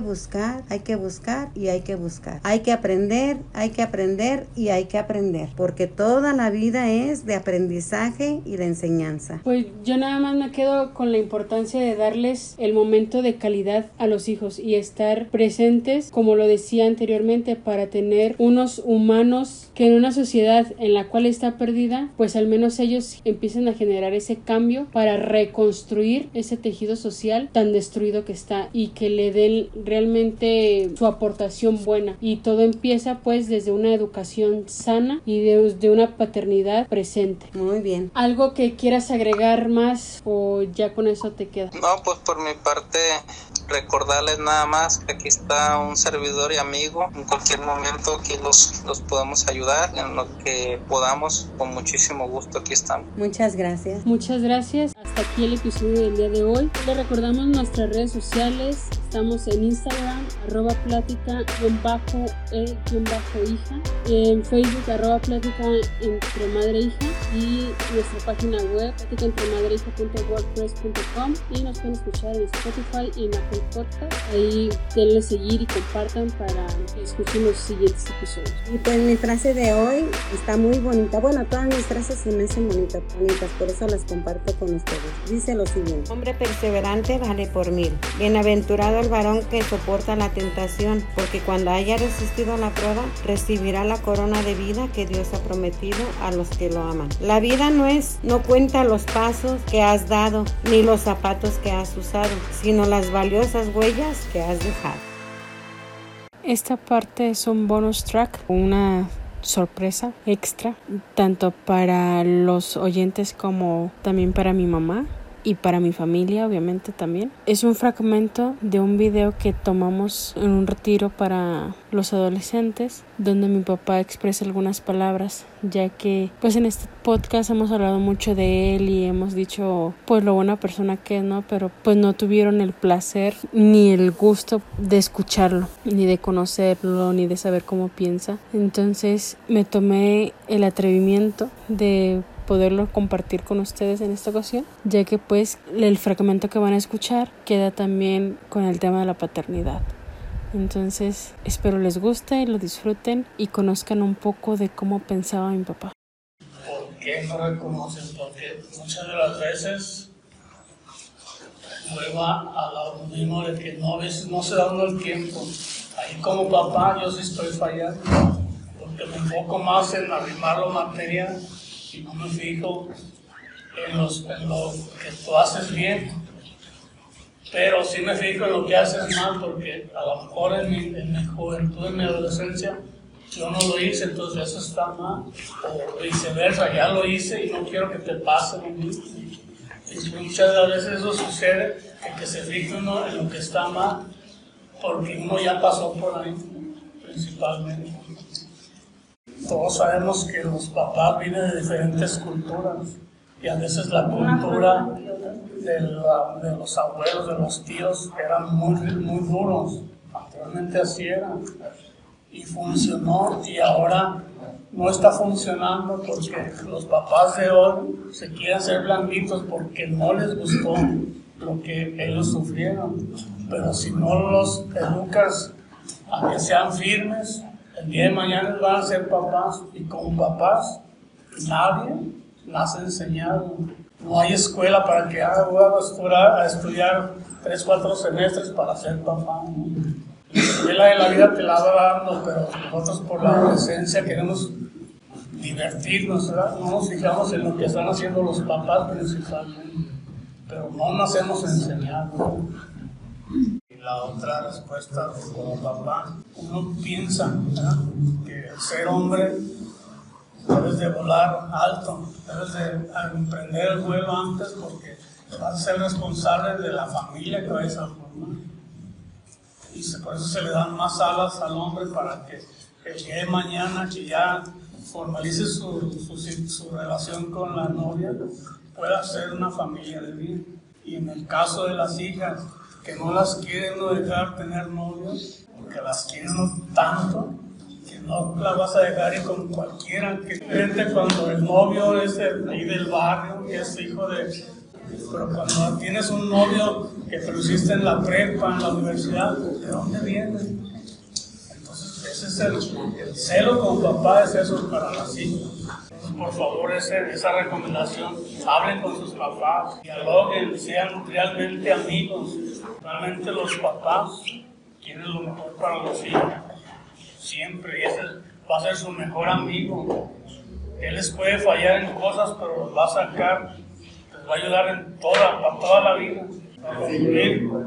[SPEAKER 2] buscar, hay que buscar y hay que buscar. Hay que aprender, hay que aprender y hay que aprender. Porque toda la vida es de aprendizaje y de enseñanza.
[SPEAKER 1] Pues yo nada más me quedo con la importancia de darles el momento de calidad a los hijos y estar presentes, como lo decía anteriormente, para tener unos humanos que en una sociedad en la cual está perdida, pues al menos ellos empiecen a generar ese cambio para reconstruir ese tejido social tan destruido que está y que le den realmente su aportación buena. Y todo empieza pues desde una educación sana y de, de una paternidad presente.
[SPEAKER 2] Muy bien.
[SPEAKER 1] ¿Algo que quieras agregar más o ya con eso te queda?
[SPEAKER 3] No, pues por mi parte recordarles nada más que aquí está un servidor y amigo. En cualquier momento aquí los, los podemos ayudar en lo que podamos. Con muchísimo gusto aquí estamos.
[SPEAKER 2] Muchas gracias.
[SPEAKER 1] Muchas gracias. Hasta aquí el episodio del día de hoy. Les recordamos nuestras redes sociales. Estamos en Instagram, arroba plática, bajo, e, bajo hija. En Facebook, arroba plática entre madre e hija. Y nuestra página web, pláticaentremadrehija.wordpress.com. Y nos pueden escuchar en Spotify y en Apple Podcast. Ahí denle seguir y compartan para que escuchen los siguientes episodios.
[SPEAKER 2] Y pues mi frase de hoy está muy bonita. Bueno, todas mis frases se me hacen bonitas, bonitas, por eso las comparto con ustedes. Dice lo siguiente: Hombre perseverante vale por mil. Bienaventurado el varón que soporta la tentación, porque cuando haya resistido la prueba, recibirá la corona de vida que Dios ha prometido a los que lo aman. La vida no es, no cuenta los pasos que has dado, ni los zapatos que has usado, sino las valiosas huellas que has dejado.
[SPEAKER 1] Esta parte es un bonus track, una sorpresa extra, tanto para los oyentes como también para mi mamá y para mi familia obviamente también. Es un fragmento de un video que tomamos en un retiro para los adolescentes donde mi papá expresa algunas palabras ya que pues en este podcast hemos hablado mucho de él y hemos dicho pues lo buena persona que es, ¿no? Pero pues no tuvieron el placer ni el gusto de escucharlo, ni de conocerlo, ni de saber cómo piensa. Entonces me tomé el atrevimiento de poderlo compartir con ustedes en esta ocasión, ya que pues el fragmento que van a escuchar queda también con el tema de la paternidad. Entonces espero les guste, lo disfruten y conozcan un poco de cómo pensaba mi papá.
[SPEAKER 4] ¿Por qué no reconocen? Porque muchas de las veces vuelva a lo mismo de que no, no se da uno el tiempo. Ahí como papá yo sí estoy fallando, porque me enfoco más en arrimar lo material y no me fijo en, los, en lo que tú haces bien. Pero sí me fijo en lo que haces mal, porque a lo mejor en mi, en mi juventud, en mi adolescencia, yo no lo hice, entonces eso está mal. O viceversa, ya lo hice y no quiero que te pase lo mismo. Y muchas veces eso sucede, que, que se fije uno en lo que está mal, porque uno ya pasó por ahí, principalmente. Todos sabemos que los papás vienen de diferentes culturas y a veces la cultura de, la, de los abuelos, de los tíos, eran muy, muy duros. Anteriormente así era. Y funcionó y ahora no está funcionando porque los papás de hoy se quieren ser blanditos porque no les gustó lo que ellos sufrieron. Pero si no los educas a que sean firmes, el día de mañana van a ser papás y como papás nadie nace enseñado. No hay escuela para que haga a estudiar, a estudiar tres, cuatro semestres para ser papá. La escuela de la vida te la va dando, pero nosotros por la adolescencia queremos divertirnos. No nos fijamos en lo que están haciendo los papás principalmente, pero no nacemos enseñados. Y la otra respuesta como papá, uno piensa que ser hombre debes de volar alto, debes de emprender el vuelo antes porque vas a ser responsable de la familia que vayas a formar. Y por eso se le dan más alas al hombre para que día de mañana que ya formalice su, su, su relación con la novia, pueda ser una familia de bien. Y en el caso de las hijas, que no las quieren no dejar tener novios, porque las quieren tanto, no la vas a dejar ir con cualquiera. Que gente cuando el novio es el, ahí del barrio, que es hijo de. Pero cuando tienes un novio que te hiciste en la prepa, en la universidad, ¿de dónde viene? Entonces, ese es el, el celo con papá, es eso para las hijas. Por favor, esa recomendación, hablen con sus papás, dialoguen, sean realmente amigos. Realmente los papás quieren lo mejor para los hijos siempre y ese va a ser su mejor amigo. Él les puede fallar en cosas, pero los va a sacar, les va a ayudar en toda, para toda la vida.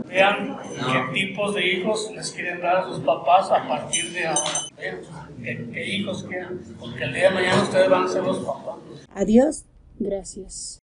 [SPEAKER 4] Vean qué tipos de hijos les quieren dar a sus papás a partir de ahora. Vean qué, qué hijos quieren, porque el día de mañana ustedes van a ser los papás.
[SPEAKER 2] Adiós.
[SPEAKER 1] Gracias.